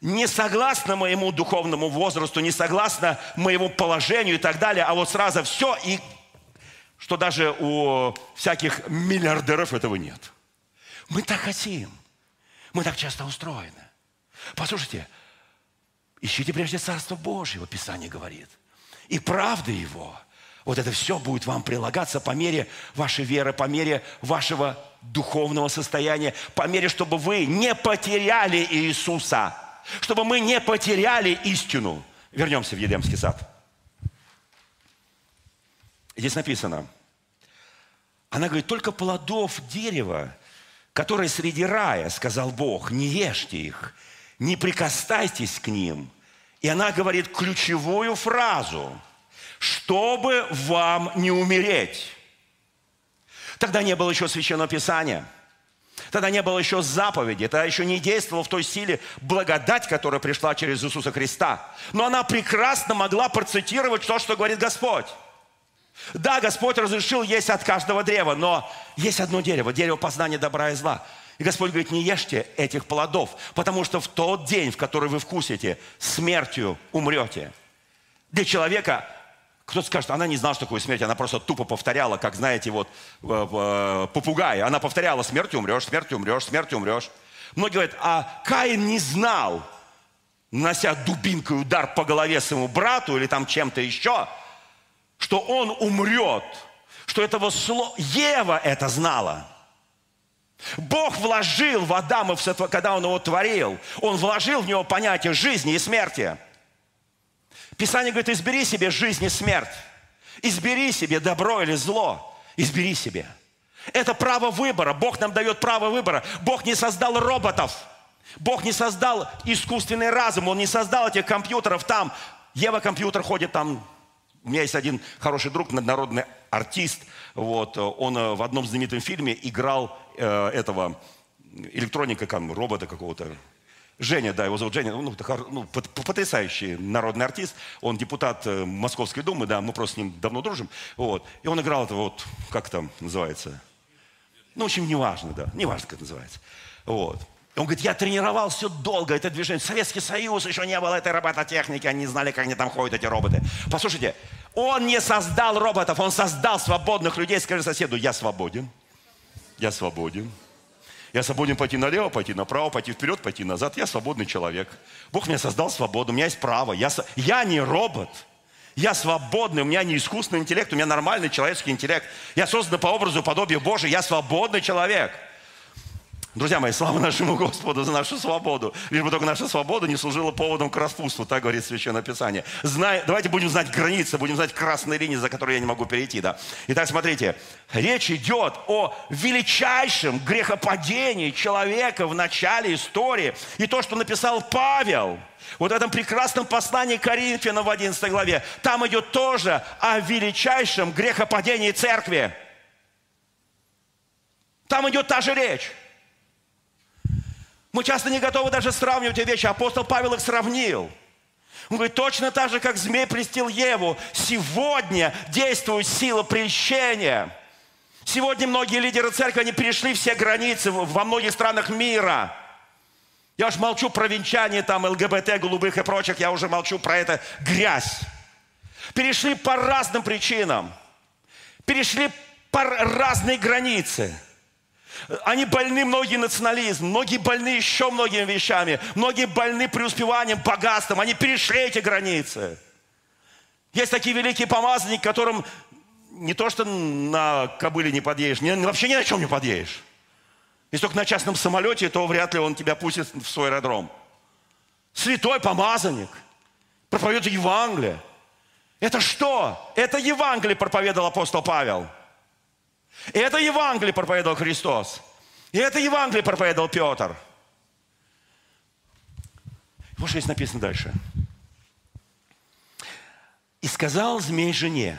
Не согласно моему духовному возрасту, не согласно моему положению и так далее, а вот сразу все, и что даже у всяких миллиардеров этого нет. Мы так хотим. Мы так часто устроены. Послушайте, ищите прежде Царство Божьего, Писание говорит, и правды Его – вот это все будет вам прилагаться по мере вашей веры, по мере вашего духовного состояния, по мере, чтобы вы не потеряли Иисуса, чтобы мы не потеряли истину. Вернемся в Едемский сад. Здесь написано, она говорит, только плодов дерева, которые среди рая, сказал Бог, не ешьте их, не прикасайтесь к ним. И она говорит ключевую фразу – чтобы вам не умереть. Тогда не было еще Священного Писания. Тогда не было еще заповеди, тогда еще не действовал в той силе благодать, которая пришла через Иисуса Христа. Но она прекрасно могла процитировать то, что говорит Господь. Да, Господь разрешил есть от каждого древа, но есть одно дерево, дерево познания добра и зла. И Господь говорит, не ешьте этих плодов, потому что в тот день, в который вы вкусите, смертью умрете. Для человека кто-то скажет, она не знала, что такое смерть, она просто тупо повторяла, как, знаете, вот э, попугай. Она повторяла, смертью умрешь, смертью умрешь, смертью умрешь. Многие говорят, а Каин не знал, нанося дубинкой удар по голове своему брату или там чем-то еще, что он умрет что этого слова... Ева это знала. Бог вложил в Адама, когда Он его творил, Он вложил в него понятие жизни и смерти. Писание говорит, избери себе жизнь и смерть. Избери себе добро или зло. Избери себе. Это право выбора. Бог нам дает право выбора. Бог не создал роботов. Бог не создал искусственный разум. Он не создал этих компьютеров там. Ева компьютер ходит там у меня есть один хороший друг, народный артист. Вот, он э, в одном знаменитом фильме играл э, этого электроника, робота какого-то. Женя, да, его зовут Женя, ну, ну, потрясающий народный артист. Он депутат э, Московской Думы, да, мы просто с ним давно дружим. Вот. И он играл это вот, как там называется? Ну, в общем, неважно, да, неважно, как это называется. Вот. Он говорит, я тренировал все долго, это движение. Советский Союз, еще не было этой робототехники, они не знали, как они там ходят, эти роботы. Послушайте, он не создал роботов, он создал свободных людей. Скажи соседу, я свободен. Я свободен. Я свободен пойти налево, пойти направо, пойти вперед, пойти назад. Я свободный человек. Бог меня создал свободу, у меня есть право. Я, я не робот. Я свободный, у меня не искусственный интеллект, у меня нормальный человеческий интеллект. Я создан по образу и подобию Божию, я свободный человек. Друзья мои, слава нашему Господу за нашу свободу. Лишь бы только наша свобода не служила поводом к распутству, так говорит Священное Писание. Знай, давайте будем знать границы, будем знать красные линии, за которые я не могу перейти. Да? Итак, смотрите, речь идет о величайшем грехопадении человека в начале истории. И то, что написал Павел – вот в этом прекрасном послании Коринфянам в 11 главе, там идет тоже о величайшем грехопадении церкви. Там идет та же речь. Мы часто не готовы даже сравнивать эти вещи. Апостол Павел их сравнил. Он говорит, точно так же, как змей престил Еву, сегодня действует сила прещения. Сегодня многие лидеры церкви, они перешли все границы во многих странах мира. Я уж молчу про венчание там ЛГБТ, голубых и прочих, я уже молчу про это грязь. Перешли по разным причинам. Перешли по разные границы. Они больны многие национализм, многие больны еще многими вещами, многие больны преуспеванием, богатством. Они перешли эти границы. Есть такие великие помазанники, которым не то, что на кобыле не подъедешь, ни, вообще ни на чем не подъедешь. Если только на частном самолете, то вряд ли он тебя пустит в свой аэродром. Святой помазанник проповедует Евангелие. Это что? Это Евангелие проповедовал апостол Павел – и это Евангелие проповедовал Христос. И это Евангелие проповедовал Петр. Вот что здесь написано дальше. И сказал змей жене,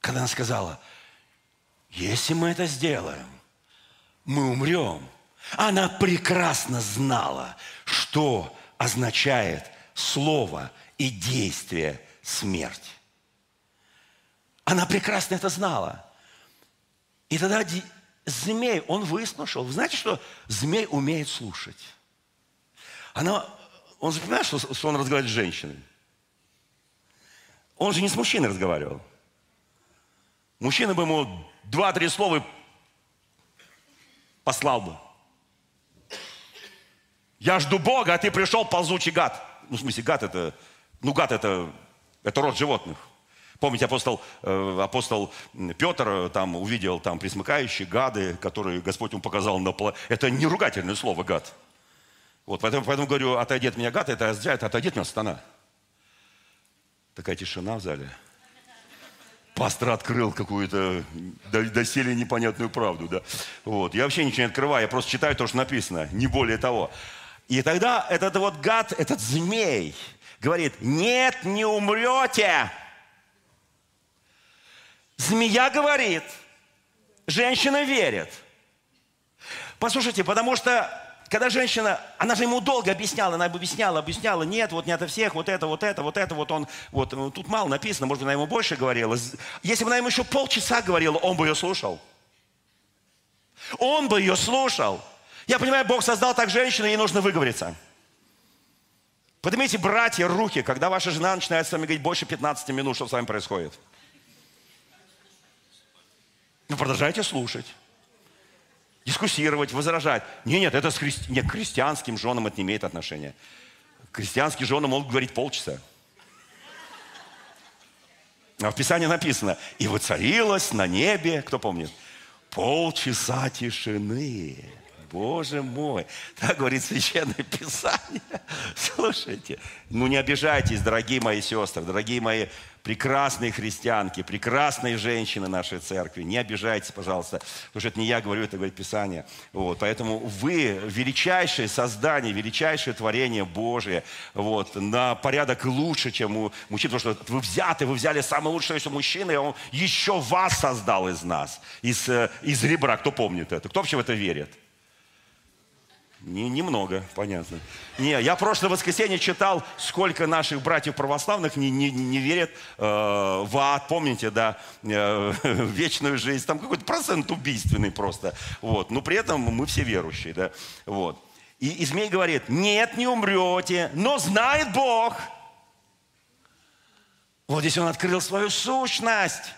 когда она сказала, если мы это сделаем, мы умрем. Она прекрасно знала, что означает слово и действие смерть. Она прекрасно это знала. И тогда змей, он выслушал. Вы знаете, что змей умеет слушать? Она, он же понимает, что, что он разговаривает с женщиной. Он же не с мужчиной разговаривал. Мужчина бы ему два-три слова послал бы. Я жду Бога, а ты пришел ползучий гад. Ну, в смысле, гад это, ну, гад это, это род животных. Помните, апостол, э, апостол Петр э, там увидел там присмыкающие гады, которые Господь ему показал на пол. Это не ругательное слово «гад». Вот, поэтому, поэтому говорю, отойди от меня, гад, это означает, отойди от меня, сатана. Такая тишина в зале. Пастор открыл какую-то доселе непонятную правду. Да? Вот. Я вообще ничего не открываю, я просто читаю то, что написано, не более того. И тогда этот вот гад, этот змей, говорит, нет, не умрете. Змея говорит, женщина верит. Послушайте, потому что когда женщина, она же ему долго объясняла, она объясняла, объясняла, нет, вот не от всех, вот это, вот это, вот это, вот он, вот ну, тут мало написано, может быть, она ему больше говорила. Если бы она ему еще полчаса говорила, он бы ее слушал. Он бы ее слушал. Я понимаю, Бог создал так женщину, ей нужно выговориться. Поднимите, братья, руки, когда ваша жена начинает с вами говорить больше 15 минут, что с вами происходит. Вы продолжаете слушать, дискуссировать, возражать. Нет, нет, это с христи... нет, к христианским женам это не имеет отношения. Христианские жены могут говорить полчаса. А в Писании написано, и воцарилось на небе, кто помнит, полчаса тишины. Боже мой, так говорит Священное Писание. Слушайте, ну не обижайтесь, дорогие мои сестры, дорогие мои прекрасные христианки, прекрасные женщины нашей церкви. Не обижайтесь, пожалуйста, потому что это не я говорю, это говорит Писание. Вот, поэтому вы величайшее создание, величайшее творение Божие, вот, на порядок лучше, чем у мужчин, потому что вы взяты, вы взяли самое лучшее, что мужчина, и он еще вас создал из нас, из, э, из ребра. Кто помнит это? Кто вообще в это верит? Не, немного, понятно. Не, я прошлое воскресенье читал, сколько наших братьев православных не, не, не верят э, в ад, помните, да, э, вечную жизнь. Там какой-то процент убийственный просто. Вот. Но при этом мы все верующие, да. Вот. И, и змей говорит, нет, не умрете, но знает Бог. Вот здесь он открыл свою сущность.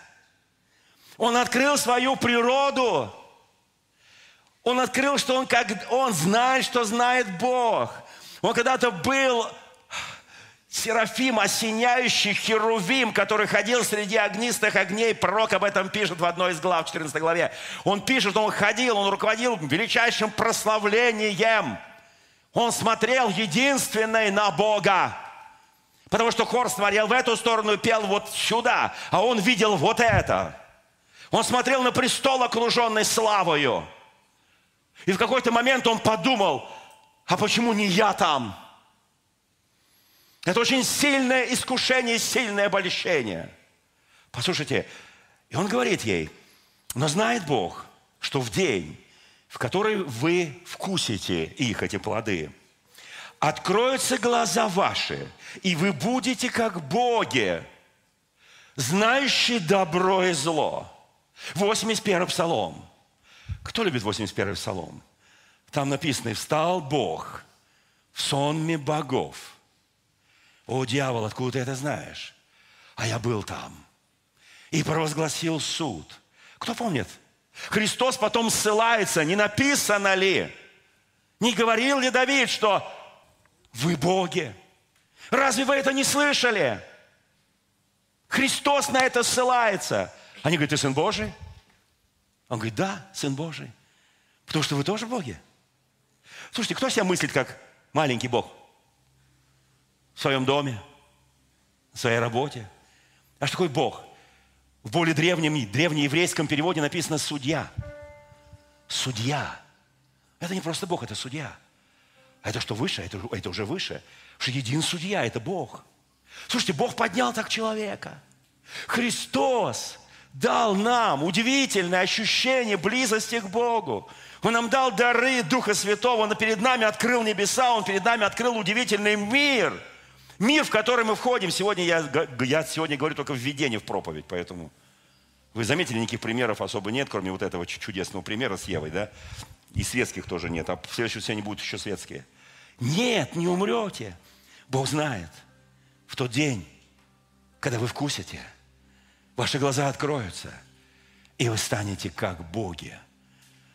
Он открыл свою природу. Он открыл, что он, как, он знает, что знает Бог. Он когда-то был Серафим, осеняющий херувим, который ходил среди огнистых огней. Пророк об этом пишет в одной из глав, 14 главе. Он пишет, он ходил, он руководил величайшим прославлением. Он смотрел единственный на Бога. Потому что хор смотрел в эту сторону и пел вот сюда, а он видел вот это. Он смотрел на престол, окруженный славою. И в какой-то момент он подумал, а почему не я там? Это очень сильное искушение, сильное обольщение. Послушайте, и он говорит ей, но знает Бог, что в день, в который вы вкусите их, эти плоды, откроются глаза ваши, и вы будете как боги, знающие добро и зло. 81 псалом. Кто любит 81-й псалом? Там написано, встал Бог в сонме богов. О, дьявол, откуда ты это знаешь? А я был там. И провозгласил суд. Кто помнит? Христос потом ссылается, не написано ли? Не говорил ли Давид, что вы боги? Разве вы это не слышали? Христос на это ссылается. Они говорят, ты сын Божий? Он говорит, да, Сын Божий. Потому что вы тоже боги. Слушайте, кто себя мыслит как маленький Бог? В своем доме, в своей работе. А что такое Бог? В более древнем, древнееврейском переводе написано «судья». Судья. Это не просто Бог, это судья. А это что выше? Это, это уже выше. Что един судья – это Бог. Слушайте, Бог поднял так человека. Христос дал нам удивительное ощущение близости к Богу. Он нам дал дары Духа Святого, Он перед нами открыл небеса, Он перед нами открыл удивительный мир. Мир, в который мы входим. Сегодня я, я сегодня говорю только введение в проповедь, поэтому вы заметили, никаких примеров особо нет, кроме вот этого чудесного примера с Евой, да? И светских тоже нет, а в следующем они будут еще светские. Нет, не умрете. Бог знает. В тот день, когда вы вкусите – Ваши глаза откроются, и вы станете как боги.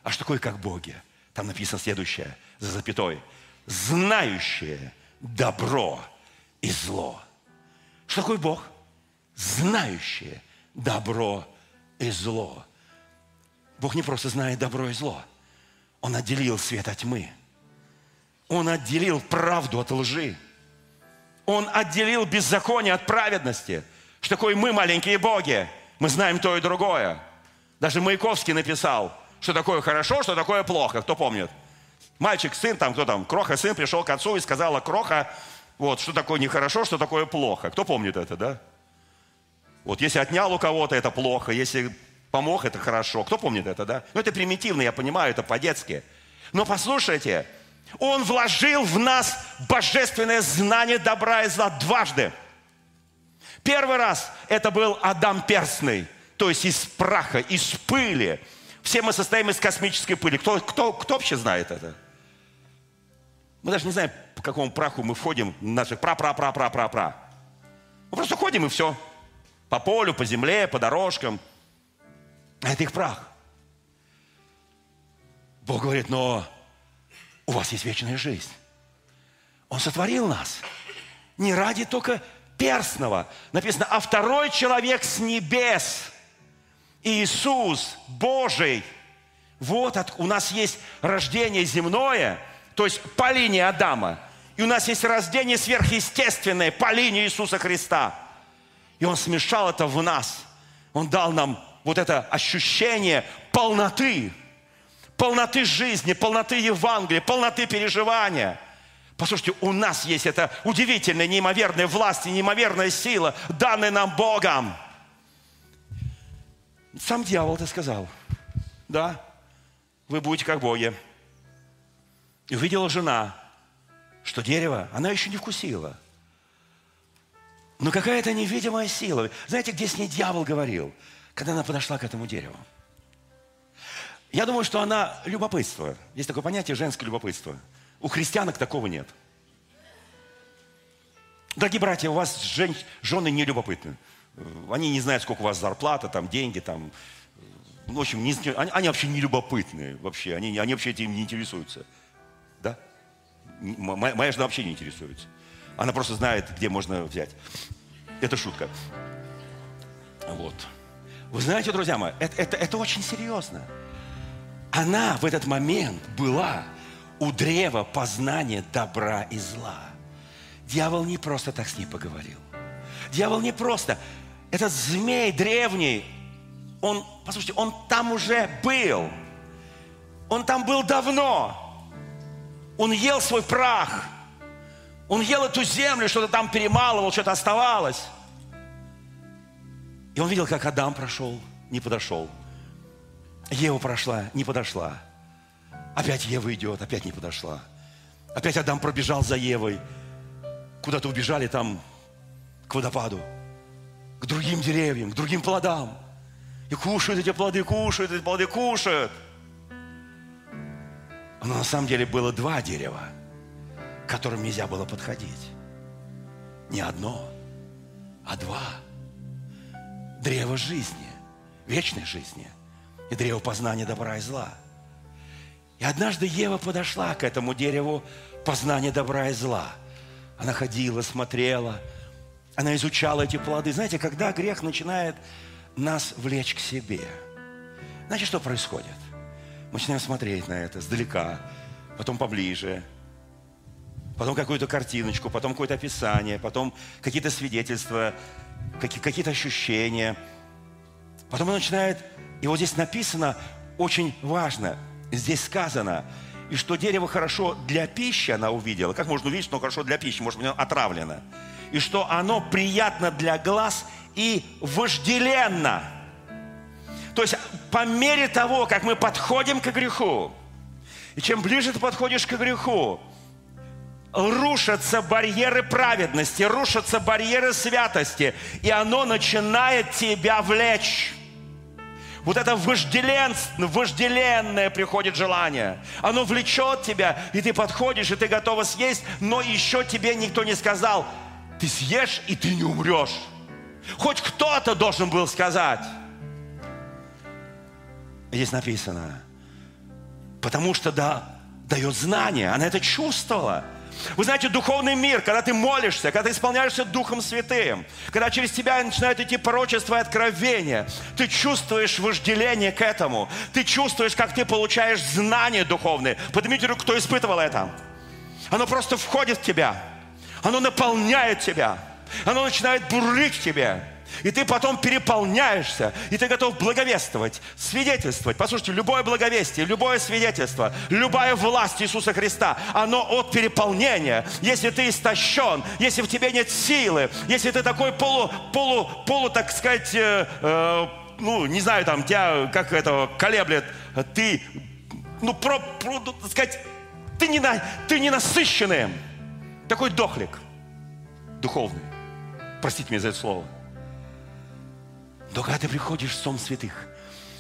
А что такое как боги? Там написано следующее, за запятой. Знающие добро и зло. Что такое Бог? Знающие добро и зло. Бог не просто знает добро и зло. Он отделил свет от тьмы. Он отделил правду от лжи. Он отделил беззаконие от праведности – что такое мы маленькие боги. Мы знаем то и другое. Даже Маяковский написал, что такое хорошо, что такое плохо. Кто помнит? Мальчик, сын, там, кто там, Кроха, сын пришел к отцу и сказал, а Кроха, вот, что такое нехорошо, что такое плохо. Кто помнит это, да? Вот, если отнял у кого-то, это плохо, если помог, это хорошо. Кто помнит это, да? Ну, это примитивно, я понимаю, это по-детски. Но послушайте, он вложил в нас божественное знание добра и зла дважды – Первый раз это был Адам перстный, то есть из праха, из пыли. Все мы состоим из космической пыли. Кто, кто, кто вообще знает это? Мы даже не знаем, по какому праху мы входим, наших пра-пра-пра-пра-пра-пра. Мы просто ходим и все. По полю, по земле, по дорожкам. А это их прах. Бог говорит, но у вас есть вечная жизнь. Он сотворил нас. Не ради только перстного. Написано, а второй человек с небес. Иисус Божий. Вот от, у нас есть рождение земное, то есть по линии Адама. И у нас есть рождение сверхъестественное по линии Иисуса Христа. И Он смешал это в нас. Он дал нам вот это ощущение полноты, полноты жизни, полноты Евангелия, полноты переживания – Послушайте, у нас есть эта удивительная, неимоверная власть и неимоверная сила, данная нам Богом. Сам дьявол это сказал. Да, вы будете как боги. И увидела жена, что дерево она еще не вкусила. Но какая-то невидимая сила. Знаете, где с ней дьявол говорил? Когда она подошла к этому дереву. Я думаю, что она любопытство. Есть такое понятие женское любопытство – у христианок такого нет. Дорогие братья, у вас жен, жены не любопытны. Они не знают, сколько у вас зарплата, там, деньги, там. Ну, в общем, не, они, они вообще не любопытные. Вообще. Они, они вообще этим не интересуются. Да? Моя, моя жена вообще не интересуется. Она просто знает, где можно взять. Это шутка. Вот. Вы знаете, друзья мои, это, это, это очень серьезно. Она в этот момент была у древа познания добра и зла. Дьявол не просто так с ней поговорил. Дьявол не просто. Этот змей древний, он, послушайте, он там уже был. Он там был давно. Он ел свой прах. Он ел эту землю, что-то там перемалывал, что-то оставалось. И он видел, как Адам прошел, не подошел. Ева прошла, не подошла. Опять Ева идет, опять не подошла. Опять Адам пробежал за Евой. Куда-то убежали там к водопаду, к другим деревьям, к другим плодам. И кушают эти плоды, кушают эти плоды, кушают. Но на самом деле было два дерева, к которым нельзя было подходить. Не одно, а два. Древо жизни, вечной жизни и древо познания добра и зла – и однажды Ева подошла к этому дереву познания добра и зла. Она ходила, смотрела, она изучала эти плоды. Знаете, когда грех начинает нас влечь к себе, знаете, что происходит? Мы начинаем смотреть на это сдалека, потом поближе, потом какую-то картиночку, потом какое-то описание, потом какие-то свидетельства, какие-то ощущения. Потом он начинает, и вот здесь написано очень важно – здесь сказано, и что дерево хорошо для пищи она увидела. Как можно увидеть, что хорошо для пищи? Может быть, оно отравлено. И что оно приятно для глаз и вожделенно. То есть по мере того, как мы подходим к греху, и чем ближе ты подходишь к греху, рушатся барьеры праведности, рушатся барьеры святости, и оно начинает тебя влечь. Вот это вожделен, вожделенное приходит желание. Оно влечет тебя, и ты подходишь, и ты готова съесть, но еще тебе никто не сказал, ты съешь, и ты не умрешь. Хоть кто-то должен был сказать. Здесь написано, потому что да, дает знание, она это чувствовала – вы знаете, духовный мир, когда ты молишься, когда ты исполняешься Духом Святым, когда через тебя начинают идти пророчества и откровения, ты чувствуешь вожделение к этому. Ты чувствуешь, как ты получаешь знания духовные. Поднимите руку, кто испытывал это. Оно просто входит в тебя. Оно наполняет тебя. Оно начинает бурлить в тебе. И ты потом переполняешься, и ты готов благовествовать, свидетельствовать. Послушайте, любое благовестие, любое свидетельство, любая власть Иисуса Христа, оно от переполнения. Если ты истощен, если в тебе нет силы, если ты такой полу, полу, полу так сказать, э, э, ну, не знаю, там, тебя, как это, колеблет, ты, ну, про, про так сказать, ты, не, на, ты не насыщенный, такой дохлик духовный. Простите меня за это слово. Но когда ты приходишь в Сон Святых,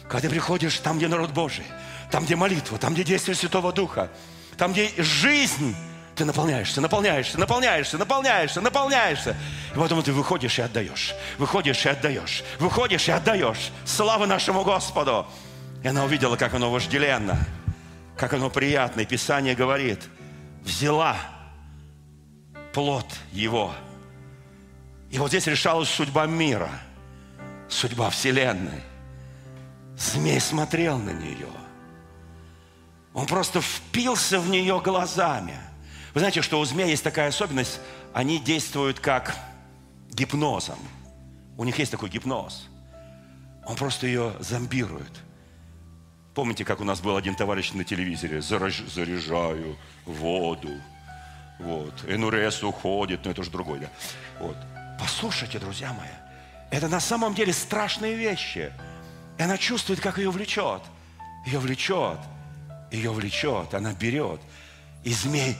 когда ты приходишь там, где народ Божий, там, где молитва, там, где действие Святого Духа, там, где жизнь, ты наполняешься, наполняешься, наполняешься, наполняешься, наполняешься. И потом ты выходишь и отдаешь, выходишь и отдаешь, выходишь и отдаешь. Слава нашему Господу! И она увидела, как оно вожделенно, как оно приятно. И Писание говорит, взяла плод его И вот здесь решалась судьба мира, судьба Вселенной. Змей смотрел на нее. Он просто впился в нее глазами. Вы знаете, что у змея есть такая особенность, они действуют как гипнозом. У них есть такой гипноз. Он просто ее зомбирует. Помните, как у нас был один товарищ на телевизоре? Заряжаю воду. Вот. Энурес уходит, но это уже другой, да? Вот. Послушайте, друзья мои, это на самом деле страшные вещи. И она чувствует, как ее влечет. Ее влечет. Ее влечет. Она берет. И змей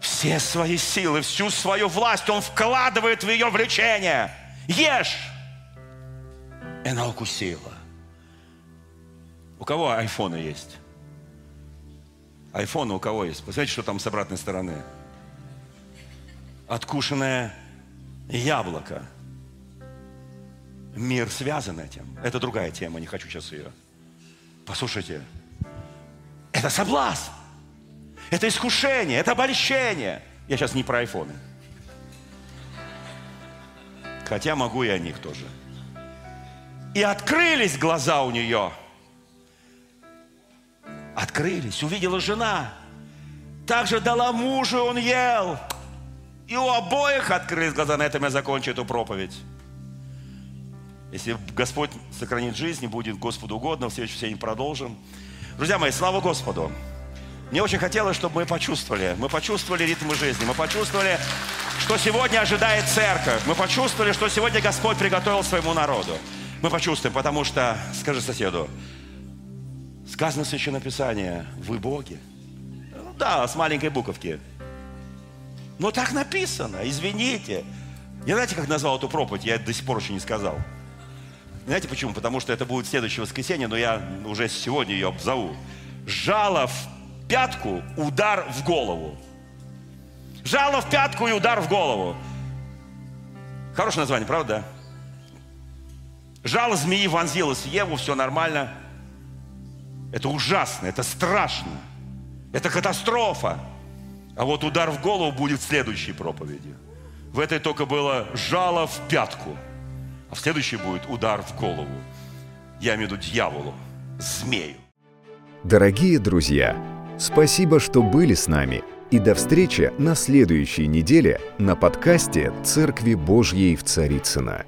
все свои силы, всю свою власть он вкладывает в ее влечение. Ешь! И она укусила. У кого айфоны есть? Айфоны у кого есть? Посмотрите, что там с обратной стороны. Откушенное яблоко. Мир связан этим. Это другая тема, не хочу сейчас ее. Послушайте, это соблазн. Это искушение, это обольщение. Я сейчас не про айфоны. Хотя могу и о них тоже. И открылись глаза у нее. Открылись, увидела жена. Также дала мужу, он ел. И у обоих открылись глаза. На этом я закончу эту проповедь. Если Господь сохранит жизнь и будет Господу угодно, в следующий день продолжим. Друзья мои, слава Господу! Мне очень хотелось, чтобы мы почувствовали, мы почувствовали ритм жизни, мы почувствовали, что сегодня ожидает церковь, мы почувствовали, что сегодня Господь приготовил своему народу. Мы почувствуем, потому что, скажи соседу, сказано в Священном Писании, вы боги. Ну, да, с маленькой буковки. Но так написано, извините. Я знаете, как назвал эту проповедь? Я до сих пор еще не сказал. Знаете почему? Потому что это будет следующее воскресенье, но я уже сегодня ее обзову. Жало в пятку, удар в голову. Жало в пятку и удар в голову. Хорошее название, правда? Жало змеи вонзилось в Еву, все нормально. Это ужасно, это страшно. Это катастрофа. А вот удар в голову будет в следующей проповеди. В этой только было жало в пятку. А в следующей будет удар в голову. Я имею в виду дьяволу, змею. Дорогие друзья, Спасибо, что были с нами. И до встречи на следующей неделе на подкасте «Церкви Божьей в Царицына.